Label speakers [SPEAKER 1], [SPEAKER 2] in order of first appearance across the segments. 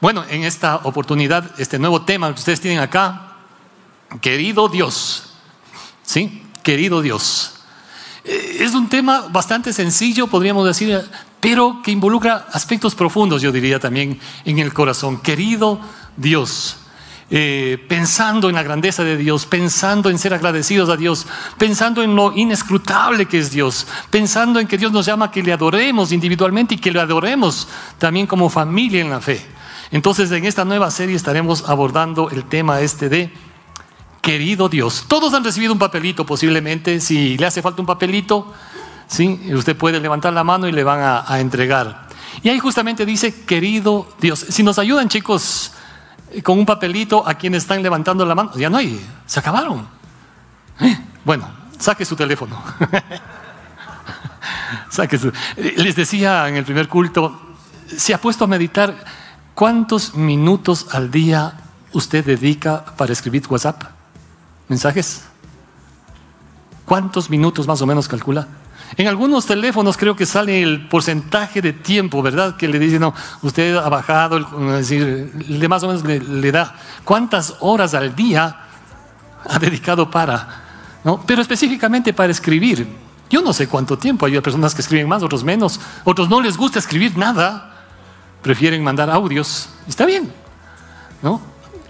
[SPEAKER 1] Bueno, en esta oportunidad, este nuevo tema que ustedes tienen acá, querido Dios, ¿sí? Querido Dios. Eh, es un tema bastante sencillo, podríamos decir, pero que involucra aspectos profundos, yo diría también, en el corazón. Querido Dios. Eh, pensando en la grandeza de Dios, pensando en ser agradecidos a Dios, pensando en lo inescrutable que es Dios, pensando en que Dios nos llama que le adoremos individualmente y que le adoremos también como familia en la fe. Entonces en esta nueva serie estaremos abordando el tema este de querido Dios. Todos han recibido un papelito posiblemente, si le hace falta un papelito, ¿sí? usted puede levantar la mano y le van a, entregar. Y ahí justamente dice, querido Dios. Si nos ayudan chicos, con un papelito a quienes están levantando la mano. Ya no hay, se acabaron. ¿Eh? Bueno, saque su teléfono. saque su... Les decía en el primer culto, ¿se ha puesto a meditar cuántos minutos al día usted dedica para escribir WhatsApp? ¿Mensajes? ¿Cuántos minutos más o menos calcula? En algunos teléfonos creo que sale el porcentaje de tiempo, ¿verdad? Que le dicen, no, usted ha bajado, decir, le más o menos le, da cuántas horas al día ha dedicado para, ¿no? Pero específicamente para escribir. Yo no sé cuánto tiempo, hay personas que escriben más, otros menos, otros no les gusta escribir nada, prefieren mandar audios. Está bien, ¿no?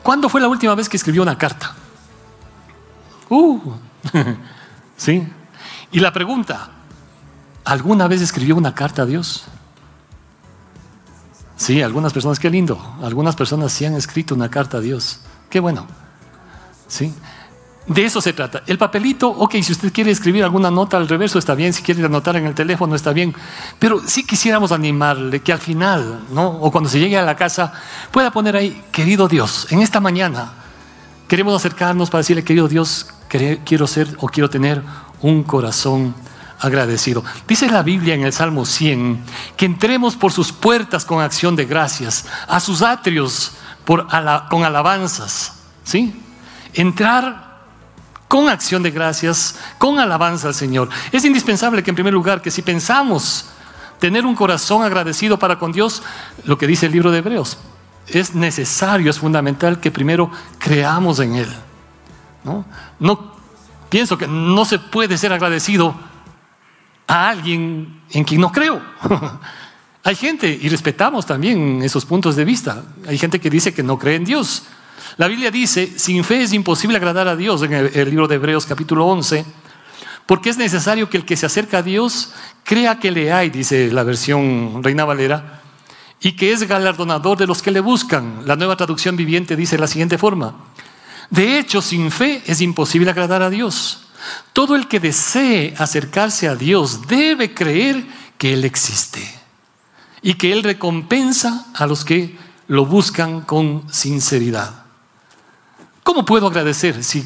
[SPEAKER 1] ¿Cuándo fue la última vez que escribió una carta? Uh, sí. Y la pregunta, ¿Alguna vez escribió una carta a Dios? Sí, algunas personas, qué lindo. Algunas personas sí han escrito una carta a Dios. Qué bueno. Sí. De eso se trata. El papelito, ok, si usted quiere escribir alguna nota al reverso está bien, si quiere anotar en el teléfono está bien, pero sí quisiéramos animarle que al final, ¿no? O cuando se llegue a la casa, pueda poner ahí, querido Dios, en esta mañana queremos acercarnos para decirle, querido Dios, quiero ser o quiero tener un corazón agradecido. Dice la Biblia en el Salmo 100 que entremos por sus puertas con acción de gracias, a sus atrios con alabanzas. ¿Sí? Entrar con acción de gracias, con alabanza al Señor. Es indispensable que en primer lugar, que si pensamos tener un corazón agradecido para con Dios, lo que dice el libro de Hebreos, es necesario, es fundamental que primero creamos en Él. No, no pienso que no se puede ser agradecido a alguien en quien no creo. Hay gente, y respetamos también esos puntos de vista, hay gente que dice que no cree en Dios. La Biblia dice, sin fe es imposible agradar a Dios en el, libro de Hebreos capítulo 11, porque es necesario que el que se acerca a Dios crea que le hay, dice la versión Reina Valera, y que es galardonador de los que le buscan. La nueva traducción viviente dice de la siguiente forma, de hecho, sin fe es imposible agradar a Dios. Todo el que desee acercarse a Dios debe creer que Él existe y que Él recompensa a los que lo buscan con sinceridad. ¿Cómo puedo agradecer si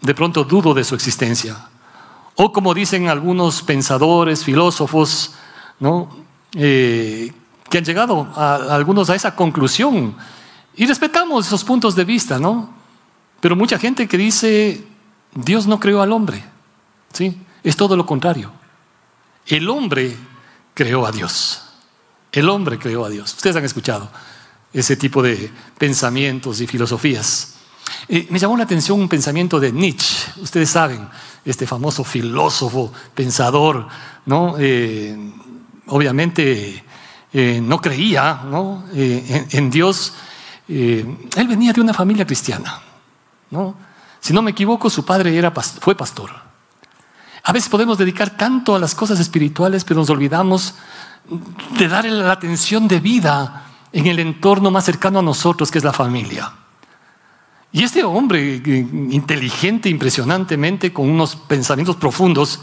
[SPEAKER 1] de pronto dudo de su existencia? O como dicen algunos pensadores, filósofos, ¿no? Eh, que han llegado a, algunos a esa conclusión. Y respetamos esos puntos de vista, ¿no? Pero mucha gente que dice, Dios no creó al hombre. ¿sí? Es todo lo contrario. El hombre creó a Dios. El hombre creó a Dios. Ustedes han escuchado ese tipo de pensamientos y filosofías. Eh, me llamó la atención un pensamiento de Nietzsche. Ustedes saben, este famoso filósofo, pensador, ¿no? Eh, obviamente eh, no creía En, Dios. él venía de una familia cristiana. ¿no? Si no me equivoco, su padre era, fue pastor. A veces podemos dedicar tanto a las cosas espirituales, pero nos olvidamos de dar la atención de vida en el entorno más cercano a nosotros, que es la familia. Y este hombre, eh, inteligente impresionantemente, con unos pensamientos profundos,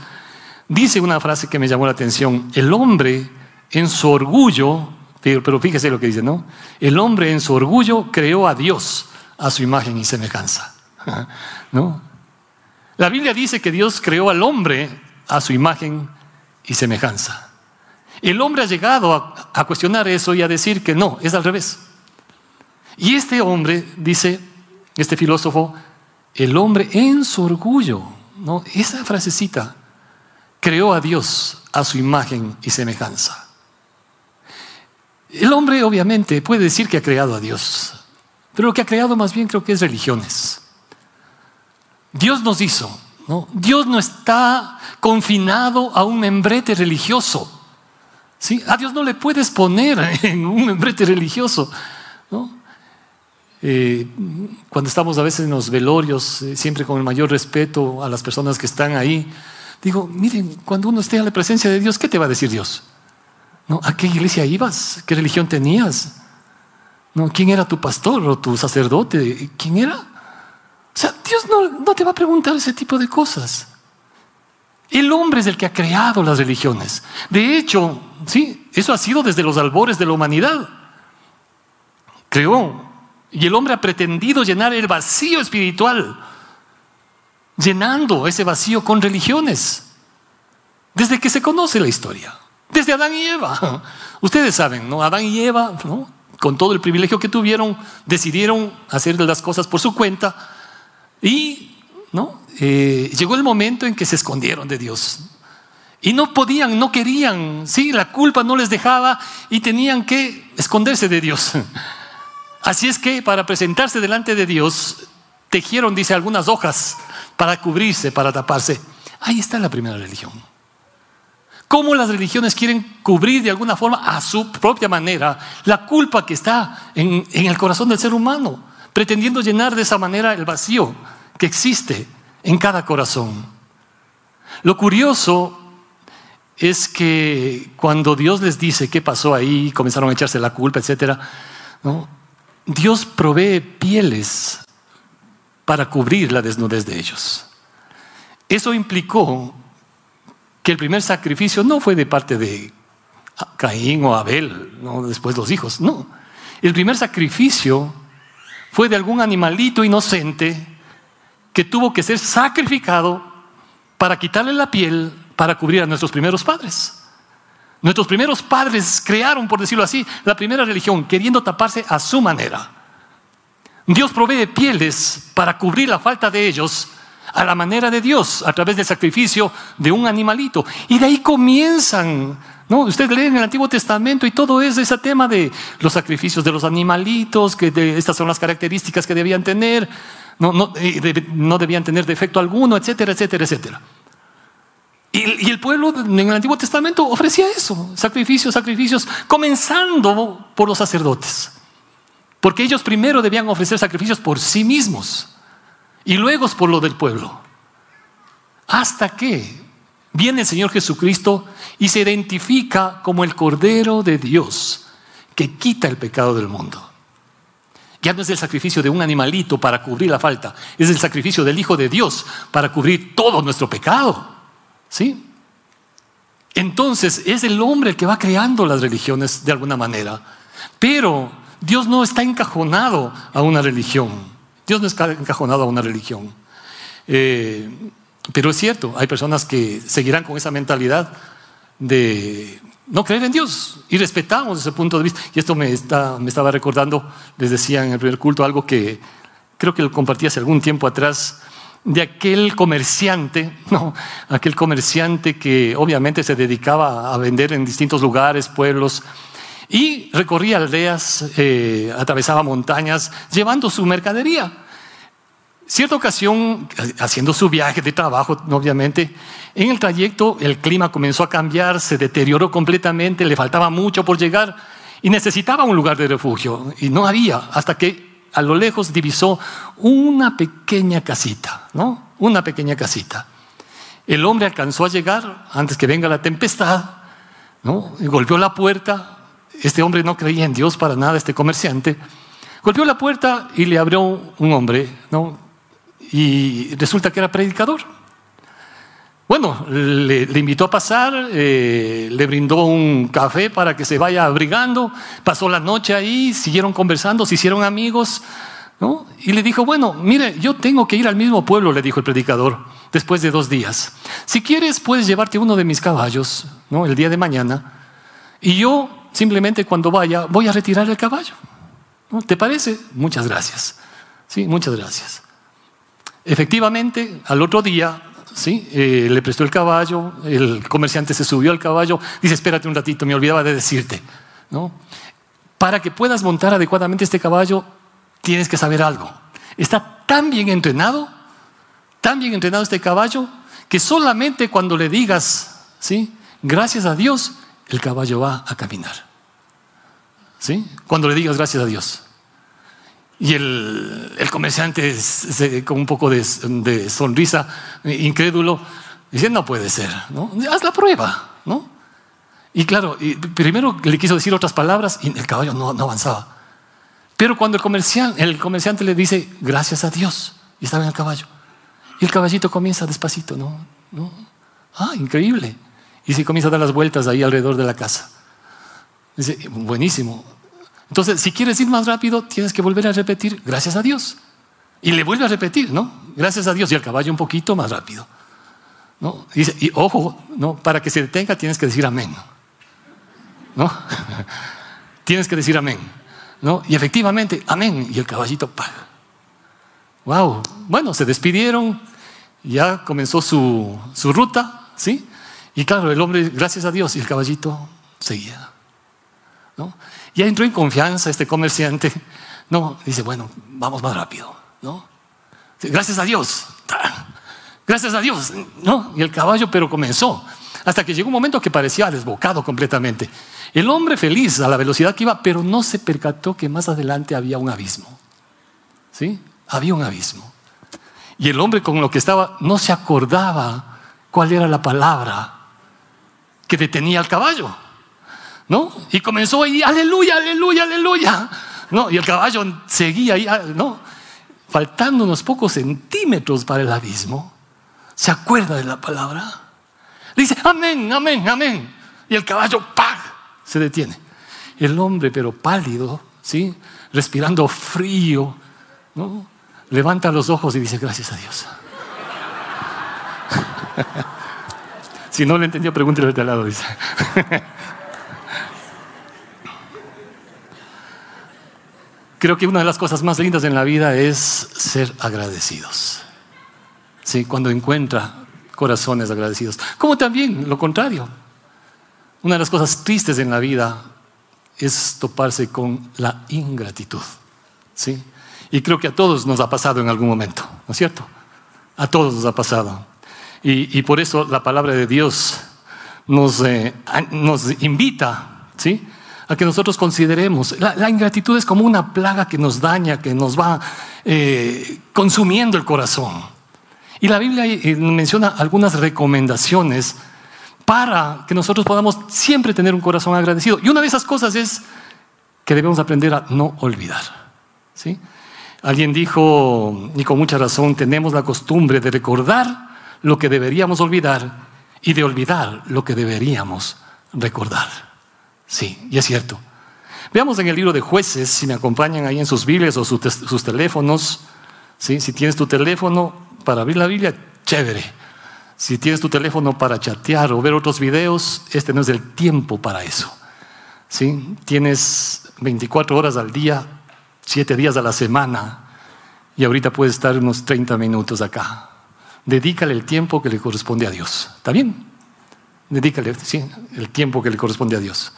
[SPEAKER 1] dice una frase que me llamó la atención. El hombre en su orgullo, pero fíjese lo que dice, ¿no? El hombre en su orgullo creó a Dios a su imagen y semejanza. ¿No? La Biblia dice que Dios creó al hombre a su imagen y semejanza. El hombre ha llegado a, cuestionar eso y a decir que no, es al revés. Y este hombre, dice este filósofo, el hombre en su orgullo, esa frasecita, creó a Dios a su imagen y semejanza. El hombre obviamente puede decir que ha creado a Dios, pero lo que ha creado más bien creo que es religiones. Dios nos hizo, ¿no? Dios no está confinado a un membrete religioso. A Dios no le puedes poner en un membrete religioso. ¿no? Eh, cuando estamos a veces en los velorios, eh, siempre con el mayor respeto a las personas que están ahí, digo, miren, cuando uno esté a la presencia de Dios, ¿qué te va a decir Dios? ¿A qué iglesia ibas? ¿Qué religión tenías? ¿Quién era tu pastor o tu sacerdote? ¿Quién era? O sea, Dios no, no te va a preguntar ese tipo de cosas. El hombre es el que ha creado las religiones. De hecho, sí, eso ha sido desde los albores de la humanidad. Creó. Y el hombre ha pretendido llenar el vacío espiritual, llenando ese vacío con religiones. Desde que se conoce la historia. Desde Adán y Eva. Ustedes saben, ¿no? Adán y Eva, ¿no? con todo el privilegio que tuvieron, decidieron hacer las cosas por su cuenta y ¿no? Eh, llegó el momento en que se escondieron de Dios. Y no podían, no querían, sí, la culpa no les dejaba y tenían que esconderse de Dios. Así es que para presentarse delante de Dios, tejieron, dice, algunas hojas para cubrirse, para taparse. Ahí está la primera religión. Cómo las religiones quieren cubrir de alguna forma a su propia manera la culpa que está en, el corazón del ser humano, pretendiendo llenar de esa manera el vacío que existe en cada corazón. Lo curioso es que cuando Dios les dice qué pasó ahí, comenzaron a echarse la culpa, etc., Dios provee pieles para cubrir la desnudez de ellos. Eso implicó que el primer sacrificio no fue de parte de Caín o Abel, ¿no? después los hijos, no. El primer sacrificio fue de algún animalito inocente que tuvo que ser sacrificado para quitarle la piel para cubrir a nuestros primeros padres. Nuestros primeros padres crearon, por decirlo así, la primera religión, queriendo taparse a su manera. Dios provee pieles para cubrir la falta de ellos a la manera de Dios, a través del sacrificio de un animalito. Y de ahí comienzan, ¿no? Ustedes leen el Antiguo Testamento y todo es ese tema de los sacrificios de los animalitos, que estas son las características que debían tener no, eh, no, debían tener defecto alguno, etcétera, etcétera, etcétera. Y, el pueblo en el Antiguo Testamento ofrecía eso, sacrificios, sacrificios, comenzando por los sacerdotes. Porque ellos primero debían ofrecer sacrificios por sí mismos y luego por lo del pueblo. Hasta que viene el Señor Jesucristo y se identifica como el Cordero de Dios que quita el pecado del mundo. Ya no es el sacrificio de un animalito para cubrir la falta, es el sacrificio del Hijo de Dios para cubrir todo nuestro pecado. ¿Sí? Entonces es el hombre el que va creando las religiones de alguna manera. Pero Dios no está encajonado a una religión. Dios no está encajonado a una religión. Eh, pero es cierto, hay personas que seguirán con esa mentalidad de no creer en Dios y respetamos ese punto de vista. Y esto me, está, me estaba recordando, les decía en el primer culto, algo que creo que lo compartí hace algún tiempo atrás, de aquel comerciante, no, aquel comerciante que obviamente se dedicaba a vender en distintos lugares, pueblos, y recorría aldeas, eh, atravesaba montañas, llevando su mercadería. Cierta ocasión, haciendo su viaje de trabajo, obviamente, en el trayecto el clima comenzó a cambiar, se deterioró completamente, le faltaba mucho por llegar y necesitaba un lugar de refugio. Y no había, hasta que a lo lejos divisó una pequeña casita, ¿no? Una pequeña casita. El hombre alcanzó a llegar antes que venga la tempestad, ¿no? Y golpeó la puerta. Este hombre no creía en Dios para nada, este comerciante. Golpeó la puerta y le abrió un hombre, ¿no? y resulta que era predicador. Bueno, le, invitó a pasar, eh, le brindó un café para que se vaya abrigando, pasó la noche ahí, siguieron conversando, se hicieron amigos, ¿no? Y le dijo, bueno, mire, yo tengo que ir al mismo pueblo, le dijo el predicador, después de dos días. Si quieres, puedes llevarte uno de mis caballos, ¿no? El día de mañana, y yo simplemente cuando vaya voy a retirar el caballo. ¿No? ¿Te parece? Muchas gracias. Sí, muchas gracias. Efectivamente, al otro día, Eh, le prestó el caballo, el comerciante se subió al caballo, dice, espérate un ratito, me olvidaba de decirte. ¿no? para que puedas montar adecuadamente este caballo, tienes que saber algo. Está tan bien entrenado, tan bien entrenado este caballo, que solamente cuando le digas, ¿sí? Gracias a Dios, el caballo va a caminar. ¿Sí? Cuando le digas gracias a Dios. Y el, comerciante, con un poco de, sonrisa, incrédulo, dice, no puede ser, ¿no? Haz la prueba, ¿no? Y claro, primero le quiso decir otras palabras y el caballo no, avanzaba. Pero cuando el, comercial, el comerciante le dice, gracias a Dios, y estaba en el caballo, y el caballito comienza despacito, ¿no? ¿no? Ah, increíble. Y se comienza a dar las vueltas ahí alrededor de la casa. Dice, buenísimo. Entonces, si quieres ir más rápido, tienes que volver a repetir, gracias a Dios. Y le vuelve a repetir, ¿no? Gracias a Dios. Y el caballo un poquito más rápido. ¿no? Dice, y ojo, ¿no? para que se detenga tienes que decir amén. ¿No? tienes que decir amén. ¿no? Y efectivamente, amén. Y el caballito, paga. Wow. Bueno, se despidieron, ya comenzó su, su ruta, ¿sí? Y claro, el hombre, gracias a Dios, y el caballito seguía. ¿no? Ya entró en confianza este comerciante. No, dice, bueno, vamos más rápido. ¿no? Gracias a Dios. Gracias a Dios. ¿no? Y el caballo, pero comenzó. Hasta que llegó un momento que parecía desbocado completamente. El hombre feliz a la velocidad que iba, pero no se percató que más adelante había un abismo. ¿Sí? Había un abismo. Y el hombre con lo que estaba no se acordaba cuál era la palabra que detenía al caballo. ¿No? Y comenzó ahí, aleluya, aleluya, aleluya. ¿No? Y el caballo seguía ahí, ah, ¿no? Faltando unos pocos centímetros para el abismo, se acuerda de la palabra. Dice, amén, amén, amén. Y el caballo, ¡pam! se detiene. El hombre, pero pálido, ¿sí? Respirando frío, ¿no? Levanta los ojos y dice, gracias a Dios. Si no le entendió, pregúntele este lado, dice. Creo que una de las cosas más lindas en la vida es ser agradecidos. Sí, cuando encuentra corazones agradecidos. Como también lo contrario. Una de las cosas tristes en la vida es toparse con la ingratitud. ¿Sí? Y creo que a todos nos ha pasado en algún momento, ¿no es cierto? A todos nos ha pasado. Y, por eso la palabra de Dios nos, eh, nos invita, ¿sí? A que nosotros consideremos. La, ingratitud es como una plaga que nos daña, que nos va eh, consumiendo el corazón. Y la Biblia eh, menciona algunas recomendaciones para que nosotros podamos siempre tener un corazón agradecido. Y una de esas cosas es que debemos aprender a no olvidar. ¿sí? Alguien dijo, y con mucha razón, tenemos la costumbre de recordar lo que deberíamos olvidar y de olvidar lo que deberíamos recordar. Sí, y es cierto. Veamos en el libro de jueces, si me acompañan ahí en sus Biblias o sus, teléfonos. ¿sí? Si tienes tu teléfono para abrir la Biblia, chévere. Si tienes tu teléfono para chatear o ver otros videos, este no es el tiempo para eso. ¿sí? Tienes 24 horas al día, 7 días a la semana, y ahorita puedes estar unos 30 minutos acá dedícale el tiempo que le corresponde a Dios. ¿Está bien? Dedícale sí, el tiempo que le corresponde a Dios.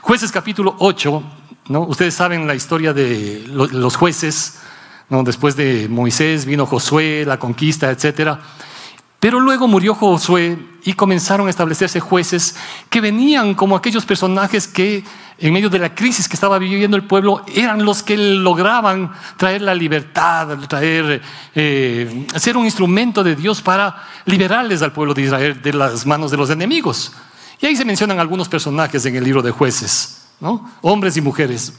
[SPEAKER 1] Jueces capítulo 8, ¿no? Ustedes saben la historia de los jueces, ¿no? Después de Moisés vino Josué, la conquista, etcétera. Pero luego murió Josué y comenzaron a establecerse jueces que venían como aquellos personajes que en medio de la crisis que estaba viviendo el pueblo eran los que lograban traer la libertad, traer, eh, ser un instrumento de Dios para liberarles al pueblo de Israel de las manos de los enemigos. Y ahí se mencionan algunos personajes en el libro de jueces, ¿no? hombres y mujeres,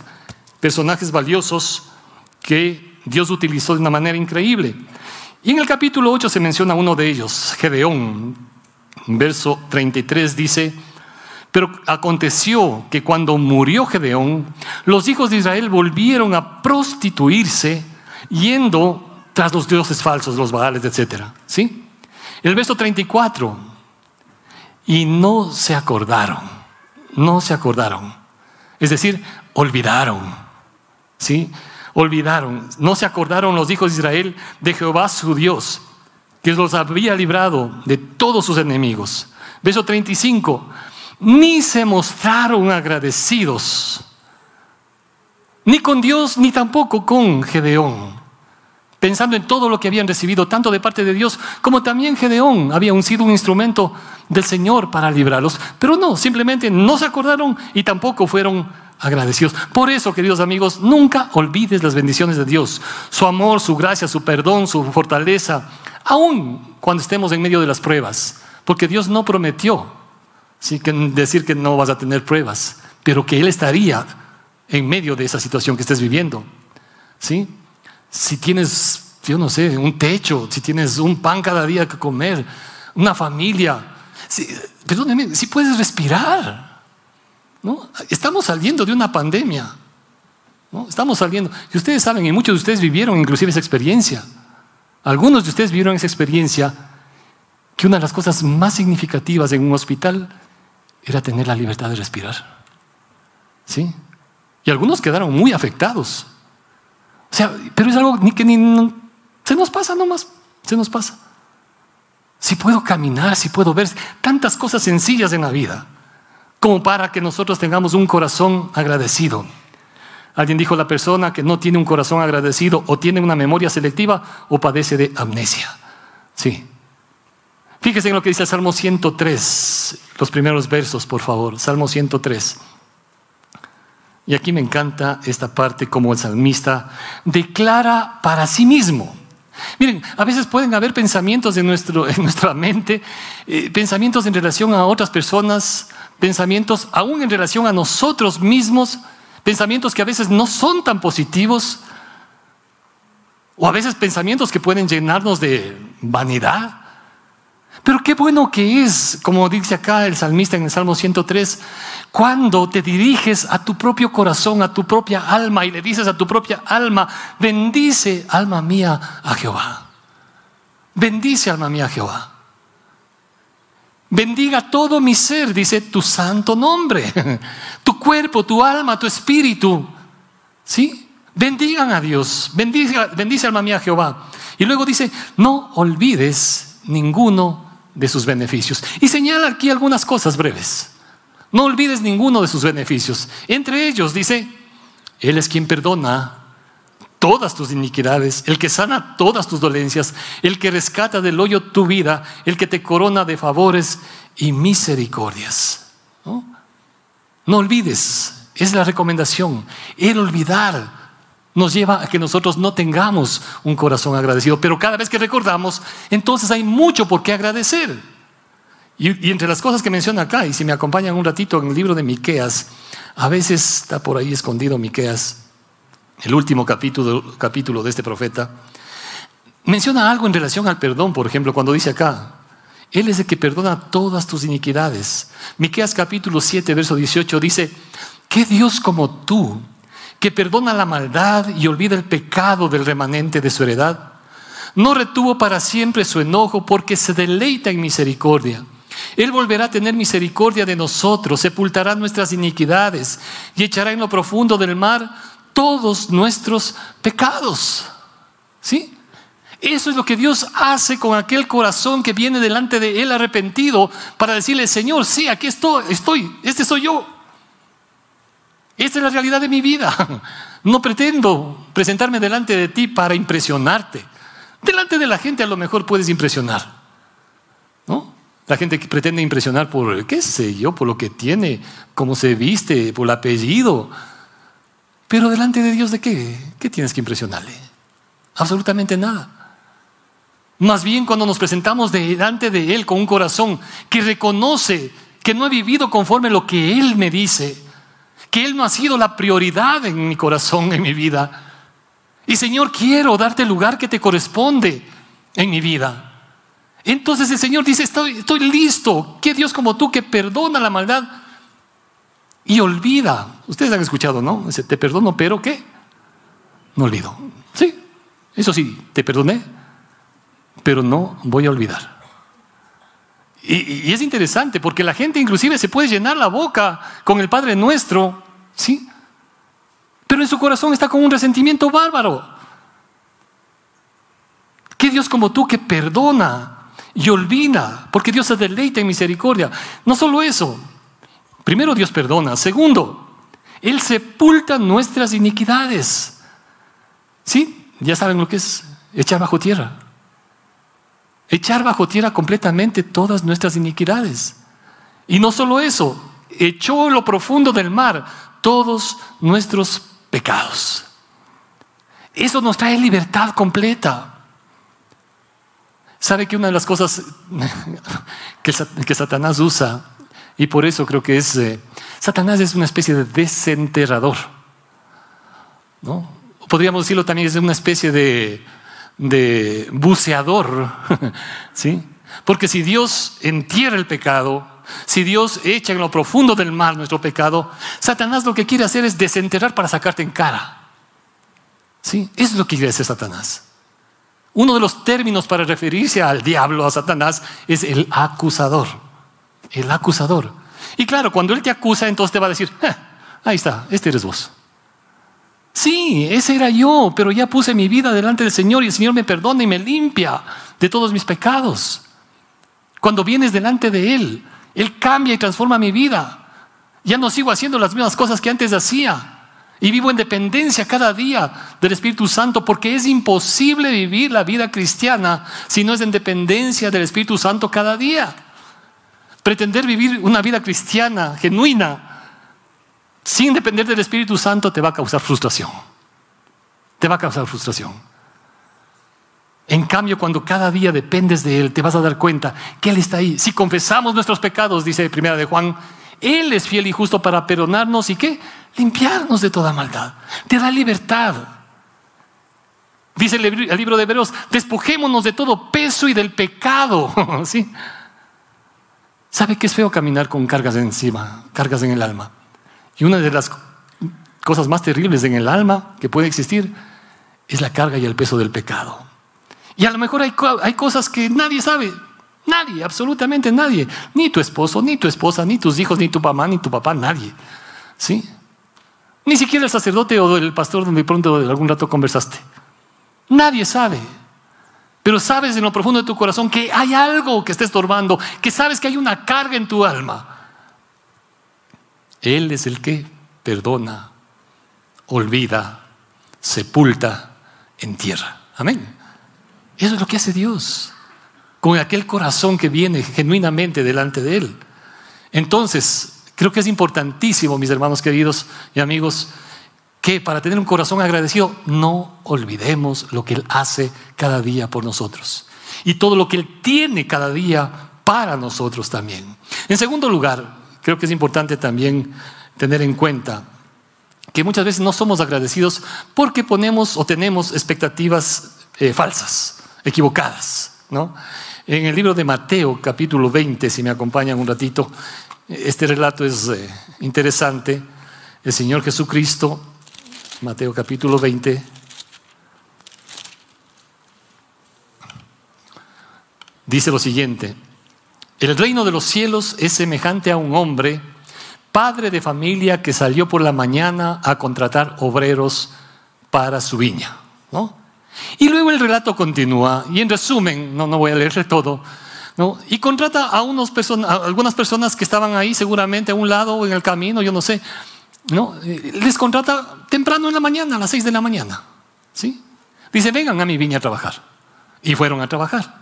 [SPEAKER 1] personajes valiosos que Dios utilizó de una manera increíble. Y en el capítulo 8 se menciona uno de ellos, Gedeón. Verso 33 dice, pero aconteció que cuando murió Gedeón, los hijos de Israel volvieron a prostituirse yendo tras los dioses falsos, los baales, etc. ¿Sí? El verso 34, y no se acordaron, no se acordaron. Es decir, olvidaron. ¿Sí? olvidaron, no se acordaron los hijos de Israel de Jehová su Dios, que los había librado de todos sus enemigos. Verso 35, ni se mostraron agradecidos ni con Dios, ni tampoco con Gedeón. Pensando en todo lo que habían recibido, tanto de parte de Dios como también Gedeón había sido un instrumento del Señor para librarlos. Pero no, simplemente no se acordaron y tampoco fueron agradecidos. Por eso, queridos amigos, nunca olvides las bendiciones de Dios, su amor, su gracia, su perdón, su fortaleza, aun cuando estemos en medio de las pruebas, porque Dios no prometió decir que no vas a tener pruebas, pero que Él estaría en medio de esa situación que estés viviendo. ¿sí? Si tienes, yo no sé, un techo, si tienes un pan cada día que comer, una familia, si, perdóneme, si puedes respirar. ¿no? Estamos saliendo de una pandemia. ¿no? Estamos saliendo. Y ustedes saben, y muchos de ustedes vivieron inclusive esa experiencia. Algunos de ustedes vivieron esa experiencia que una de las cosas más significativas en un hospital era tener la libertad de respirar. ¿Sí? Y algunos quedaron muy afectados. O sea, pero es algo que ni se nos pasa nomás, se nos pasa. Si puedo caminar, si puedo ver tantas cosas sencillas en la vida como para que nosotros tengamos un corazón agradecido. Alguien dijo, la persona que no tiene un corazón agradecido o tiene una memoria selectiva o padece de amnesia. Sí. Fíjese en lo que dice el Salmo 103, los primeros versos, por favor. Salmo 103. Y aquí me encanta esta parte como el salmista declara para sí mismo. Miren, a veces pueden haber pensamientos en, nuestro, nuestra mente, eh, pensamientos en relación a otras personas, pensamientos aún en relación a nosotros mismos, pensamientos que a veces no son tan positivos, o a veces pensamientos que pueden llenarnos de vanidad. Pero qué bueno que es, como dice acá el salmista en el Salmo 103, cuando te diriges a tu propio corazón, a tu propia alma y le dices a tu propia alma, bendice alma mía a Jehová. Bendice alma mía a Jehová. Bendiga todo mi ser, dice tu santo nombre. Tu cuerpo, tu alma, tu espíritu. ¿Sí? Bendigan a Dios. Bendice, bendice alma mía a Jehová. Y luego dice, no olvides ninguno de sus beneficios. Y señala aquí algunas cosas breves. No olvides ninguno de sus beneficios. Entre ellos dice, Él es quien perdona todas tus iniquidades, el que sana todas tus dolencias, el que rescata del hoyo tu vida, el que te corona de favores y misericordias. No, no olvides, es la recomendación. El olvidar nos lleva a que nosotros no tengamos un corazón agradecido, pero cada vez que recordamos, entonces hay mucho por qué agradecer. Y, entre las cosas que menciona acá, y si me acompañan un ratito en el libro de Miqueas, a veces está por ahí escondido Miqueas, el último capítulo, capítulo de este profeta, menciona algo en relación al perdón, por ejemplo, cuando dice acá, Él es el que perdona todas tus iniquidades. Miqueas capítulo 7, verso 18 dice, ¿qué Dios como tú, que perdona la maldad y olvida el pecado del remanente de su heredad? No retuvo para siempre su enojo porque se deleita en misericordia. Él volverá a tener misericordia de nosotros, sepultará nuestras iniquidades y echará en lo profundo del mar todos nuestros pecados. ¿Sí? Eso es lo que Dios hace con aquel corazón que viene delante de Él arrepentido para decirle, Señor, sí, aquí estoy, estoy, este soy yo. Esta es la realidad de mi vida. No pretendo presentarme delante de ti para impresionarte. Delante de la gente a lo mejor puedes impresionar. ¿No? La gente que pretende impresionar por, qué sé yo, por lo que tiene, cómo se viste, por el apellido, pero delante de Dios, ¿de qué? ¿Qué tienes que impresionarle? Absolutamente nada. Más bien cuando nos presentamos delante de Él con un corazón que reconoce que no he vivido conforme lo que Él me dice, que Él no ha sido la prioridad en mi corazón, en mi vida. Y Señor, quiero darte el lugar que te corresponde en mi vida. Entonces el Señor dice, estoy, estoy listo. Que Dios como tú que perdona la maldad y olvida. Ustedes han escuchado, ¿no? Dice, te perdono, pero ¿qué? No olvido. Sí, eso sí, te perdoné, pero no voy a olvidar. Y, es interesante porque la gente inclusive se puede llenar la boca con el Padre Nuestro, ¿sí? Pero en su corazón está con un resentimiento bárbaro. ¿Qué Dios como tú que perdona y olvida? Porque Dios se deleita en misericordia. No solo eso, Primero, Dios perdona. Segundo, Él sepulta nuestras iniquidades. ¿Sí? Ya saben lo que es echar bajo tierra. Echar bajo tierra completamente todas nuestras iniquidades. Y no solo eso, echó lo profundo del mar todos nuestros pecados. Eso nos trae libertad completa. ¿Sabe que una de las cosas que, Satanás usa, y por eso creo que es, eh, Satanás es una especie de desenterrador, ¿no? Podríamos decirlo también, es una especie de, de buceador, ¿sí? Porque si Dios entierra el pecado, si Dios echa en lo profundo del mar nuestro pecado, Satanás lo que quiere hacer es desenterrar para sacarte en cara. ¿Sí? Eso es lo que quiere hacer Satanás. Uno de los términos para referirse al diablo, a Satanás, es el acusador. El acusador. Y claro, cuando él te acusa, entonces te va a decir, eh, ahí está, este eres vos. Sí, ese era yo, pero ya puse mi vida delante del Señor y el Señor me perdona y me limpia de todos mis pecados. Cuando vienes delante de Él, Él cambia y transforma mi vida. Ya no sigo haciendo las mismas cosas que antes hacía. Y vivo en dependencia cada día del Espíritu Santo porque es imposible vivir la vida cristiana si no es en dependencia del Espíritu Santo cada día. Pretender vivir una vida cristiana genuina sin depender del Espíritu Santo te va a causar frustración. Te va a causar frustración. En cambio, cuando cada día dependes de Él, te vas a dar cuenta que Él está ahí. Si confesamos nuestros pecados, dice Primera de Juan, Él es fiel y justo para perdonarnos y qué? limpiarnos de toda maldad. Te da libertad. Dice el libro de Hebreos, despojémonos de todo peso y del pecado. ¿Sí? ¿Sabe que es feo caminar con cargas encima, cargas en el alma? Y una de las cosas más terribles en el alma que puede existir es la carga y el peso del pecado. Y a lo mejor hay, hay cosas que nadie sabe, nadie, absolutamente nadie, ni tu esposo, ni tu esposa, ni tus hijos, ni tu mamá, ni tu papá, nadie. ¿Sí? Ni siquiera el sacerdote o el pastor donde pronto algún rato conversaste. Nadie sabe. Pero sabes en lo profundo de tu corazón que hay algo que está estorbando, que sabes que hay una carga en tu alma. Él es el que perdona, olvida, sepulta, entierra. Amén. Eso es lo que hace Dios con aquel corazón que viene genuinamente delante de Él. Entonces, Creo que es importantísimo, mis hermanos queridos y amigos, que para tener un corazón agradecido no olvidemos lo que Él hace cada día por nosotros y todo lo que Él tiene cada día para nosotros también. En segundo lugar, creo que es importante también tener en cuenta que muchas veces no somos agradecidos porque ponemos o tenemos expectativas eh, falsas, equivocadas. ¿no? En el libro de Mateo, capítulo 20, si me acompañan un ratito, este relato es eh, interesante. El Señor Jesucristo, Mateo capítulo 20, dice lo siguiente, el reino de los cielos es semejante a un hombre, padre de familia, que salió por la mañana a contratar obreros para su viña. Y luego el relato continúa, y en resumen, no, no voy a leerle todo, y contrata a, unos algunas personas que estaban ahí seguramente a un lado o en el camino, yo no sé. ¿no? Les contrata temprano en la mañana, a las seis de la mañana. ¿sí? Dice, vengan a mi viña a trabajar. Y fueron a trabajar.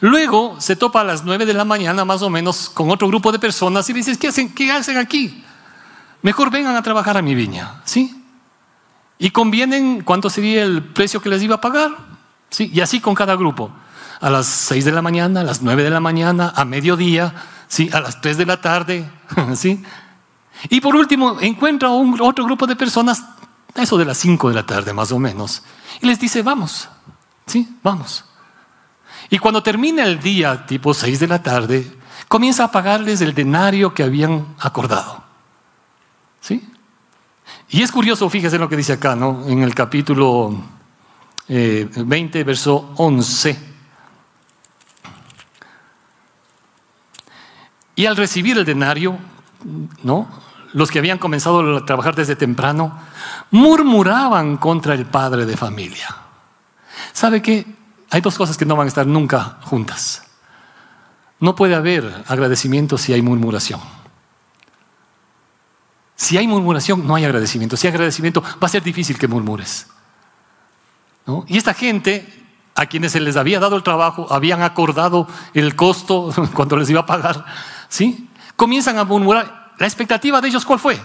[SPEAKER 1] Luego se topa a las nueve de la mañana más o menos con otro grupo de personas y dice, ¿qué hacen, qué hacen aquí? Mejor vengan a trabajar a mi viña. ¿sí? Y convienen cuánto sería el precio que les iba a pagar. ¿sí? Y así con cada grupo a las 6 de la mañana, a las 9 de la mañana, a mediodía, ¿sí? a las 3 de la tarde. ¿sí? Y por último, encuentra un, otro grupo de personas, eso de las 5 de la tarde más o menos, y les dice, vamos, ¿sí? vamos. Y cuando termina el día, tipo 6 de la tarde, comienza a pagarles el denario que habían acordado. ¿Sí? Y es curioso, fíjese lo que dice acá, ¿no? En el capítulo 20, eh, verso 11. Y al recibir el denario, ¿no? Los que habían comenzado a trabajar desde temprano murmuraban contra el padre de familia. ¿Sabe qué? Hay dos cosas que no van a estar nunca juntas. No puede haber agradecimiento si hay murmuración. Si hay murmuración, no hay agradecimiento. Si hay agradecimiento, va a ser difícil que murmures. Y esta gente, a quienes se les había dado el trabajo, habían acordado el costo cuando les iba a pagar, ¿sí? Comienzan a murmurar. La expectativa de ellos, ¿cuál fue?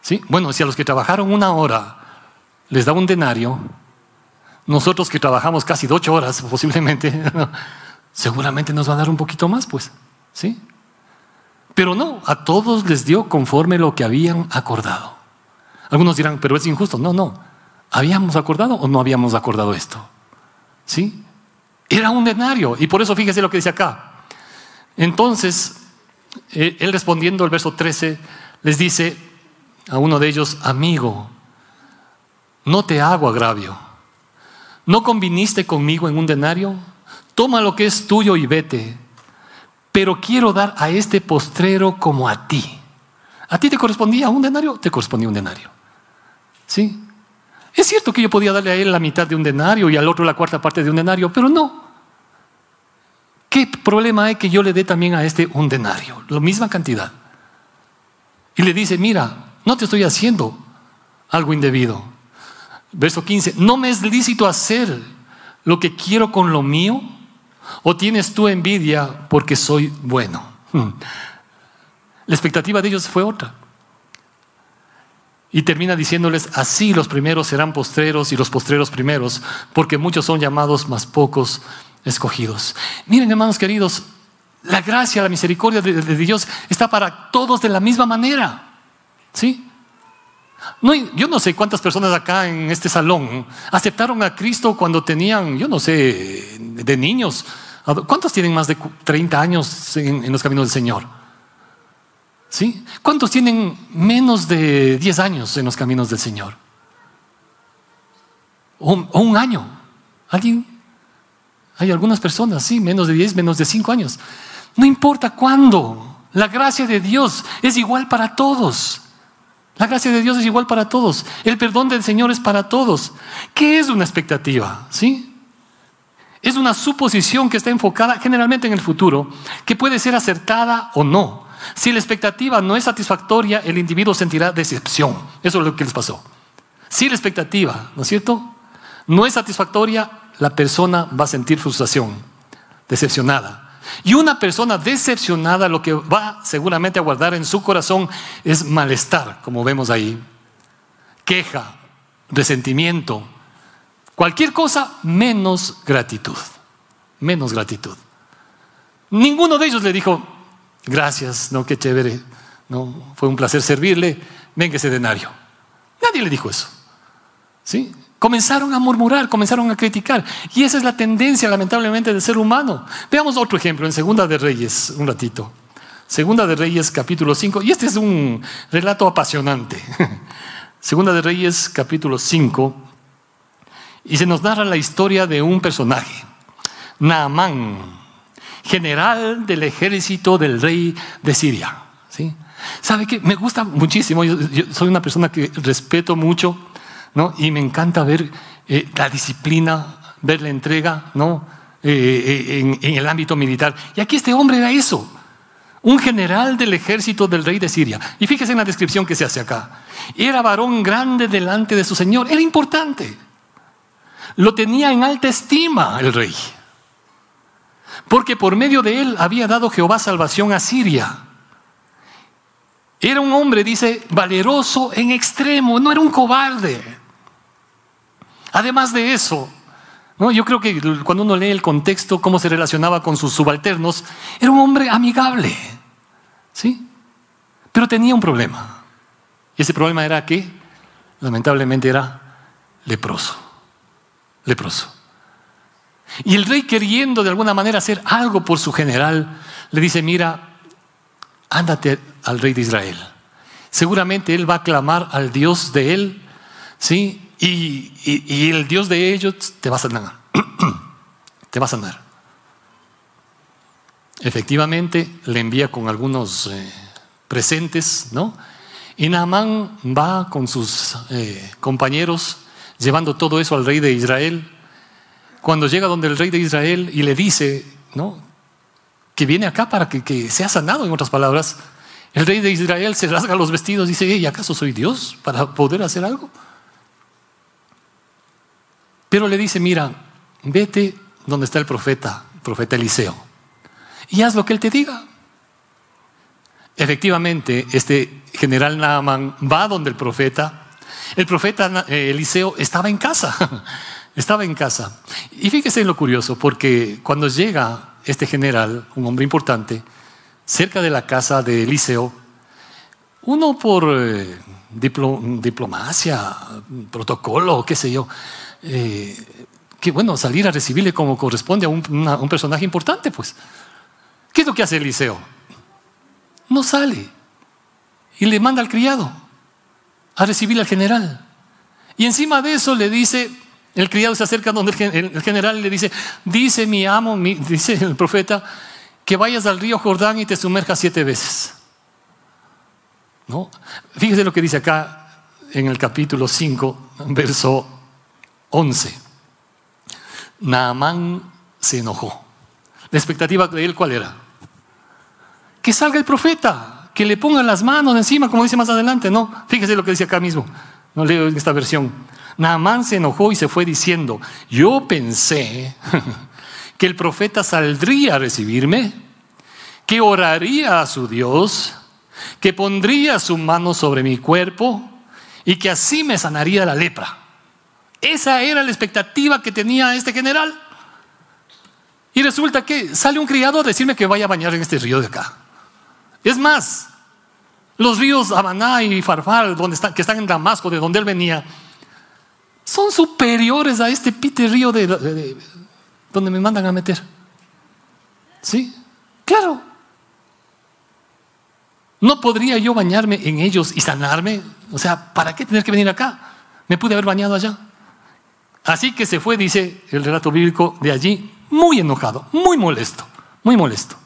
[SPEAKER 1] ¿Sí? Bueno, si a los que trabajaron una hora les da un denario, nosotros que trabajamos casi ocho horas posiblemente, seguramente nos va a dar un poquito más, pues. ¿Sí? Pero no, a todos les dio conforme lo que habían acordado. Algunos dirán, pero es injusto. No, no. ¿Habíamos acordado o no habíamos acordado esto? ¿Sí? Era un denario. Y por eso fíjese lo que dice acá. Entonces, eh, él respondiendo al verso 13, les dice a uno de ellos, amigo, no te hago agravio. ¿No conviniste conmigo en un denario? Toma lo que es tuyo y vete pero quiero dar a este postrero como a ti. ¿A ti te correspondía un denario? Te correspondía un denario. ¿Sí? Es cierto que yo podía darle a él la mitad de un denario y al otro la cuarta parte de un denario, pero no. ¿Qué problema hay que yo le dé también a este un denario? La misma cantidad. Y le dice, mira, no te estoy haciendo algo indebido. Verso 15, no me es lícito hacer lo que quiero con lo mío ¿O tienes tú envidia porque soy bueno? Hmm. La expectativa de ellos fue otra. Y termina diciéndoles, así los primeros serán postreros y los postreros primeros, porque muchos son llamados, más pocos escogidos. Miren, hermanos queridos, la gracia, la misericordia de, Dios está para todos de la misma manera. ¿Sí? No, yo no sé cuántas personas acá en este salón aceptaron a Cristo cuando tenían, yo no sé, de niños. ¿Cuántos tienen más de 30 años en, los caminos del Señor? ¿Sí? ¿Cuántos tienen menos de 10 años en los caminos del Señor? O, o un año. ¿Alguien? Hay algunas personas, sí, menos de 10, menos de 5 años. No importa cuándo. La gracia de Dios es igual para todos. La gracia de Dios es igual para todos. El perdón del Señor es para todos. ¿Qué es una expectativa? ¿Sí? Es una suposición que está enfocada generalmente en el futuro, que puede ser acertada o no. Si la expectativa no es satisfactoria, el individuo sentirá decepción. Eso es lo que les pasó. Si la expectativa, ¿no es cierto? No es satisfactoria, la persona va a sentir frustración, decepcionada. Y una persona decepcionada lo que va seguramente a guardar en su corazón es malestar, como vemos ahí. Queja, resentimiento, cualquier cosa menos gratitud. Menos gratitud. Ninguno de ellos le dijo, gracias, no, qué chévere, no, fue un placer servirle, venga ese denario. Nadie le dijo eso. ¿Sí? Comenzaron a murmurar, comenzaron a criticar. Y esa es la tendencia, lamentablemente, del ser humano. Veamos otro ejemplo en Segunda de Reyes, un ratito. Segunda de Reyes, capítulo 5. Y este es un relato apasionante. Segunda de Reyes, capítulo 5. Y se nos narra la historia de un personaje, Naamán, general del ejército del rey de Siria. ¿Sí? ¿Sabe qué? Me gusta muchísimo. yo soy una persona que respeto mucho y me encanta ver eh, la disciplina, ver la entrega, ¿no? Eh, eh, en, en, el ámbito militar. Y aquí este hombre era eso, un general del ejército del rey de Siria. Y fíjese en la descripción que se hace acá. Era varón grande delante de su Señor, era importante. Lo tenía en alta estima el rey. Porque por medio de él había dado Jehová salvación a Siria. Era un hombre, dice, valeroso en extremo, no era un cobarde. Además de eso, ¿no? yo creo que cuando uno lee el contexto, cómo se relacionaba con sus subalternos, era un hombre amigable, ¿sí? Pero tenía un problema. Y ese problema era que, lamentablemente, era leproso. Leproso. Y el rey queriendo de alguna manera hacer algo por su general, le dice, mira, ándate al rey de Israel. Seguramente él va a clamar al Dios de él, ¿sí? Y, el Dios de ellos te va a sanar. te va a sanar. Efectivamente, le envía con algunos eh, presentes, ¿no? Y Naamán va con sus eh, compañeros llevando todo eso al rey de Israel. Cuando llega donde el rey de Israel y le dice, ¿no? Que viene acá para que, sea sanado, en otras palabras, El rey de Israel se rasga los vestidos y dice, ¿y acaso soy Dios para poder hacer algo? Pero le dice, mira, vete donde está el profeta, el profeta Eliseo, y haz lo que él te diga. Efectivamente, este general Naaman va donde el profeta. El profeta eh, Eliseo estaba en casa, estaba en casa. Y fíjese lo curioso, porque cuando llega este general, un hombre importante, cerca de la casa de Eliseo, uno por eh, diplomacia, protocolo, qué sé yo, eh, que bueno, salir a recibirle como corresponde a un, personaje importante, pues. ¿Qué es lo que hace Eliseo? No sale y le manda al criado a recibir al general. Y encima de eso le dice, el criado se acerca donde el general le dice, dice mi amo, dice el profeta, que vayas al río Jordán y te sumerjas siete veces. ¿No? Fíjese lo que dice acá en el capítulo 5, verso 11. Naamán se enojó. La expectativa de él, ¿cuál era? Que salga el profeta, que le ponga las manos encima, como dice más adelante. No, fíjese lo que dice acá mismo. No leo esta versión. Naamán se enojó y se fue diciendo, yo pensé que el profeta saldría a recibirme, que oraría a su Dios, que pondría su mano sobre mi cuerpo y que así me sanaría la lepra. Esa era la expectativa que tenía este general. Y resulta que sale un criado a decirme que vaya a bañar en este río de acá. Es más, los ríos Habaná y Farfal, donde están, que están en Damasco, de donde él venía, son superiores a este pite río de, donde me mandan a meter. ¿Sí? Claro. ¿No podría yo bañarme en ellos y sanarme? O sea, ¿para qué tener que venir acá? Me pude haber bañado allá. Así que se fue, dice el relato bíblico, de allí muy enojado, muy molesto, muy molesto.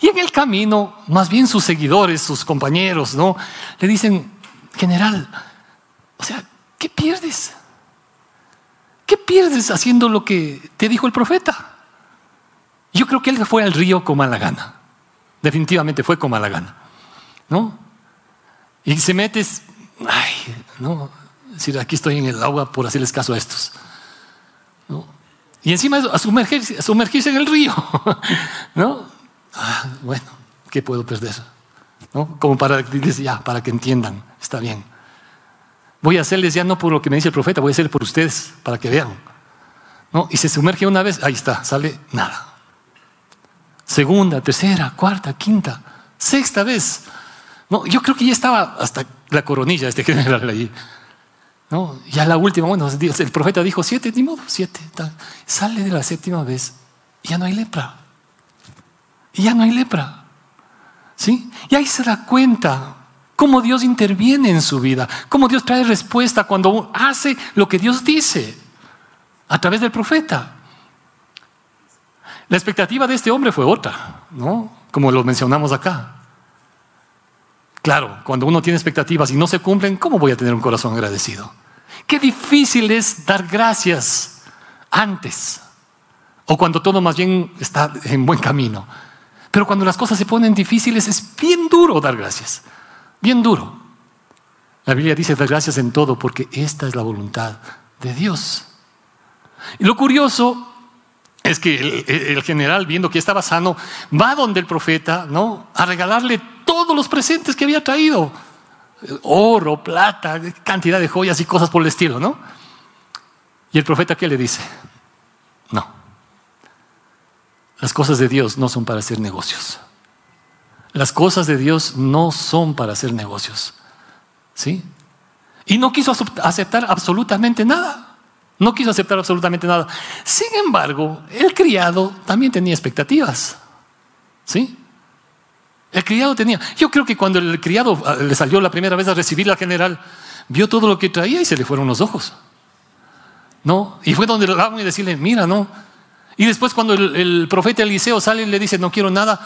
[SPEAKER 1] Y en el camino, más bien sus seguidores, sus compañeros, ¿no? Le dicen, general, o sea, ¿qué pierdes? ¿Qué pierdes haciendo lo que te dijo el profeta? Yo creo que él fue al río con mala gana. Definitivamente fue con mala gana. ¿No? Y se metes, ay, no, decir, aquí estoy en el agua por hacerles caso a estos. Y encima a sumergirse, sumergirse en el río. ¿no? Ah, bueno, ¿qué puedo perder? ¿No? Como para, ya, para que entiendan, está bien. Voy a hacerles ya no por lo que me dice el profeta, voy a hacer por ustedes, para que vean. ¿No? Y se sumerge una vez, ahí está, sale nada. Segunda, tercera, cuarta, quinta, sexta vez. No, yo creo que ya estaba hasta la coronilla este general ahí. ¿No? Ya la última, bueno, el profeta dijo siete, ni modo, siete. Sale de la séptima vez y ya no hay lepra. Y ya no hay lepra. ¿Sí? Y ahí se da cuenta cómo Dios interviene en su vida, cómo Dios trae respuesta cuando hace lo que Dios dice a través del profeta. La expectativa de este hombre fue otra, ¿no? Como lo mencionamos acá. Claro, cuando uno tiene expectativas y no se cumplen, ¿cómo voy a tener un corazón agradecido? Qué difícil es dar gracias antes o cuando todo más bien está en buen camino. Pero cuando las cosas se ponen difíciles es bien duro dar gracias, bien duro. La Biblia dice dar gracias en todo porque esta es la voluntad de Dios. Y lo curioso es que el, general, viendo que estaba sano, va donde el profeta, ¿no? A regalarle todos los presentes que había traído. Oro, plata, cantidad de joyas y cosas por el estilo, ¿no? Y el profeta, ¿qué le dice? No. Las cosas de Dios no son para hacer negocios. Las cosas de Dios no son para hacer negocios. ¿Sí? Y no quiso aceptar absolutamente nada. No quiso aceptar absolutamente nada. Sin embargo, el criado también tenía expectativas. ¿Sí? El criado tenía. Yo creo que cuando el criado ah, le salió la primera vez a recibir al general, vio todo lo que traía y se le fueron los ojos. ¿No? Y fue donde le y decirle, mira, no. Y después cuando el, el profeta Eliseo sale y le dice, no quiero nada,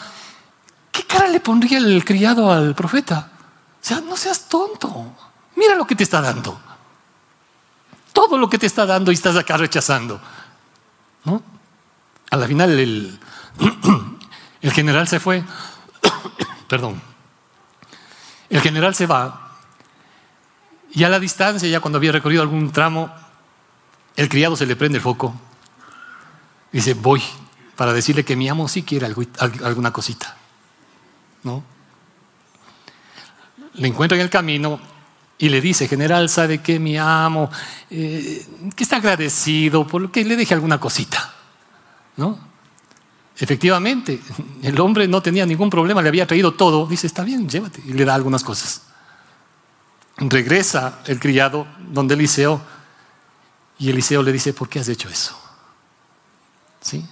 [SPEAKER 1] ¿qué cara le pondría el criado al profeta? O sea, no seas tonto. Mira lo que te está dando todo lo que te está dando y estás acá rechazando. ¿No? A la final el, general se fue, perdón, El general se va y a la distancia, ya cuando había recorrido algún tramo, el criado se le prende el foco. Dice, voy para decirle que mi amo sí quiere alguna cosita. ¿No? Le encuentra en el camino y le dice, general, ¿sabe qué? Mi amo, eh, que está agradecido por lo que le deje alguna cosita. ¿No? Efectivamente, el hombre no tenía ningún problema, le había traído todo. Dice, está bien, llévate. Y le da algunas cosas. Regresa el criado donde Eliseo y Eliseo le dice, ¿por qué has hecho eso? ¿Sí?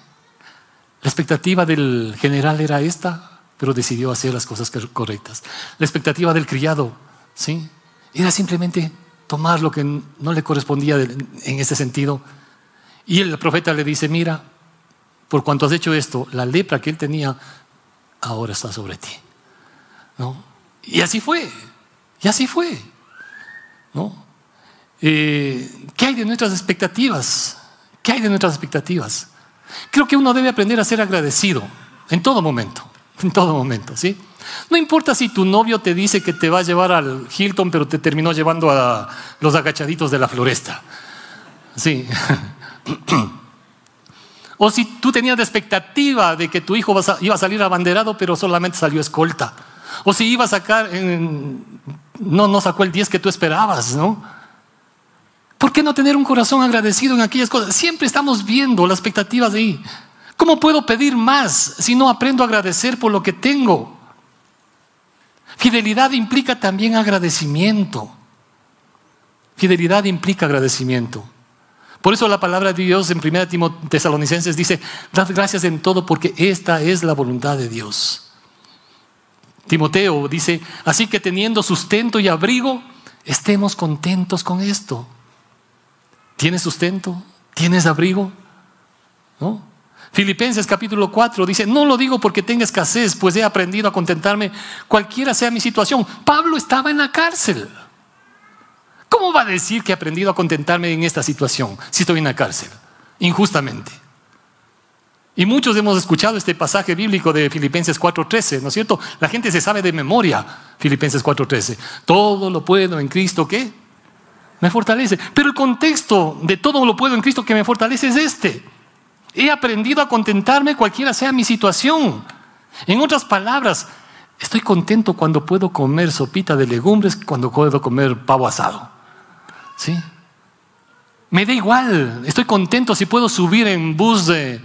[SPEAKER 1] La expectativa del general era esta, pero decidió hacer las cosas correctas. La expectativa del criado, ¿sí? Era simplemente tomar lo que no le correspondía en ese sentido. Y el profeta le dice, mira, por cuanto has hecho esto, la lepra que él tenía ahora está sobre ti. ¿No? Y así fue, y así fue. ¿No? Eh, ¿Qué hay de nuestras expectativas? ¿Qué hay de nuestras expectativas? Creo que uno debe aprender a ser agradecido en todo momento, en todo momento, ¿sí? No importa si tu novio te dice que te va a llevar al Hilton, pero te terminó llevando a los agachaditos de la floresta. Sí. o si tú tenías la expectativa de que tu hijo iba a salir abanderado, pero solamente salió escolta. O si iba a sacar, no, no sacó el 10 que tú esperabas, ¿no? ¿Por qué no tener un corazón agradecido en aquellas cosas? Siempre estamos viendo las expectativas de ahí. ¿Cómo puedo pedir más si no aprendo a agradecer por lo que tengo? Fidelidad implica también agradecimiento. Fidelidad implica agradecimiento. Por eso la palabra de Dios en 1 Tesalonicenses dice, dad gracias en todo porque esta es la voluntad de Dios. Timoteo dice, así que teniendo sustento y abrigo, estemos contentos con esto. ¿Tienes sustento? ¿Tienes abrigo? ¿No? Filipenses capítulo 4 dice, no lo digo porque tenga escasez, pues he aprendido a contentarme cualquiera sea mi situación. Pablo estaba en la cárcel. ¿Cómo va a decir que he aprendido a contentarme en esta situación si estoy en la cárcel? Injustamente. Y muchos hemos escuchado este pasaje bíblico de Filipenses 4:13, ¿no es cierto? La gente se sabe de memoria Filipenses 4:13. Todo lo puedo en Cristo que me fortalece. Pero el contexto de todo lo puedo en Cristo que me fortalece es este. He aprendido a contentarme cualquiera sea mi situación. En otras palabras, estoy contento cuando puedo comer sopita de legumbres, cuando puedo comer pavo asado. ¿Sí? Me da igual, estoy contento si puedo subir en bus de,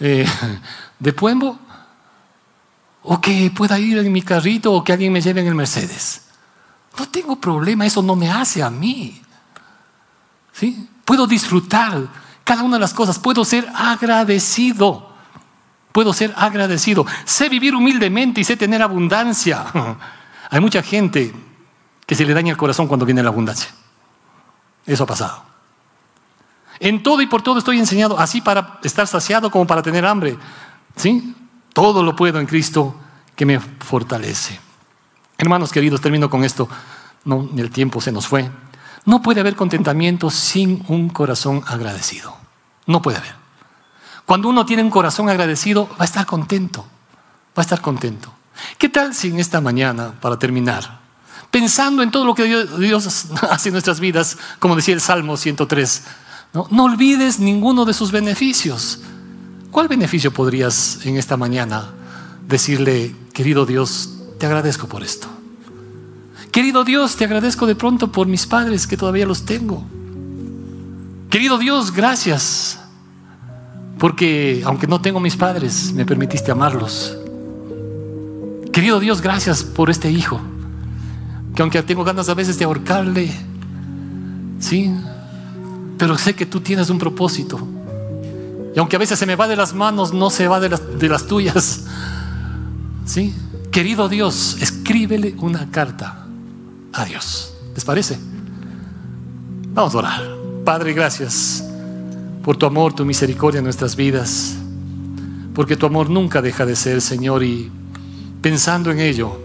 [SPEAKER 1] eh, de Puembo o que pueda ir en mi carrito o que alguien me lleve en el Mercedes. No tengo problema, eso no me hace a mí. ¿Sí? Puedo disfrutar cada una de las cosas. Puedo ser agradecido. Puedo ser agradecido. Sé vivir humildemente y sé tener abundancia. Hay mucha gente que se le daña el corazón cuando viene la abundancia. Eso ha pasado. En todo y por todo estoy enseñado, así para estar saciado como para tener hambre. ¿Sí? Todo lo puedo en Cristo que me fortalece. Hermanos queridos, termino con esto. No, el tiempo se nos fue. No puede haber contentamiento sin un corazón agradecido. No puede haber. Cuando uno tiene un corazón agradecido, va a estar contento. Va a estar contento. ¿Qué tal si en esta mañana, para terminar, pensando en todo lo que Dios, hace en nuestras vidas, como decía el Salmo 103, ¿no? no olvides ninguno de sus beneficios? ¿Cuál beneficio podrías en esta mañana decirle, querido Dios, te agradezco por esto? Querido Dios, te agradezco de pronto por mis padres que todavía los tengo. Querido Dios, gracias. Porque aunque no tengo mis padres, me permitiste amarlos. Querido Dios, gracias por este hijo. Que aunque tengo ganas a veces de ahorcarle, sí, pero sé que tú tienes un propósito. Y aunque a veces se me va de las manos, no se va de las, tuyas. Sí, querido Dios, escríbele una carta a Dios. ¿Les parece? Vamos a orar. Padre, gracias por tu amor, tu misericordia en nuestras vidas, porque tu amor nunca deja de ser, Señor, y pensando en ello,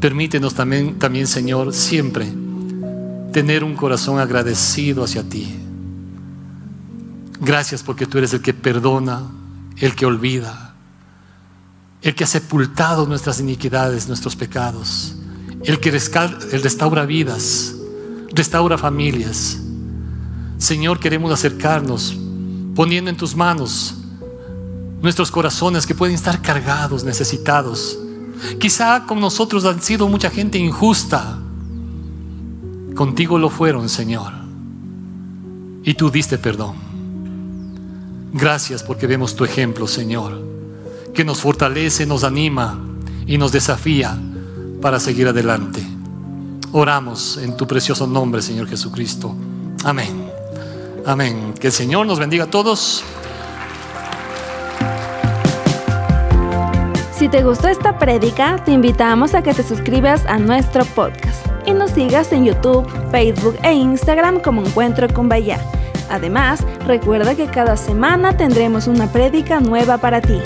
[SPEAKER 1] permítenos también, también Señor, siempre tener un corazón agradecido hacia ti. Gracias porque tú eres el que perdona, el que olvida, el que ha sepultado nuestras iniquidades, nuestros pecados el que restaura vidas, restaura familias. Señor, queremos acercarnos poniendo en tus manos nuestros corazones que pueden estar cargados, necesitados. Quizá con nosotros han sido mucha gente injusta. Contigo lo fueron, Señor. Y tú diste perdón. Gracias porque vemos tu ejemplo, Señor, que nos fortalece, nos anima y nos desafía para seguir adelante. Oramos en tu precioso nombre, Señor Jesucristo. Amén. Amén. Que el Señor nos bendiga a todos.
[SPEAKER 2] Si te gustó esta prédica, te invitamos a que te suscribas a nuestro podcast y nos sigas en YouTube, Facebook e Instagram como Encuentro con Bahía. Además, recuerda que cada semana tendremos una prédica nueva para ti.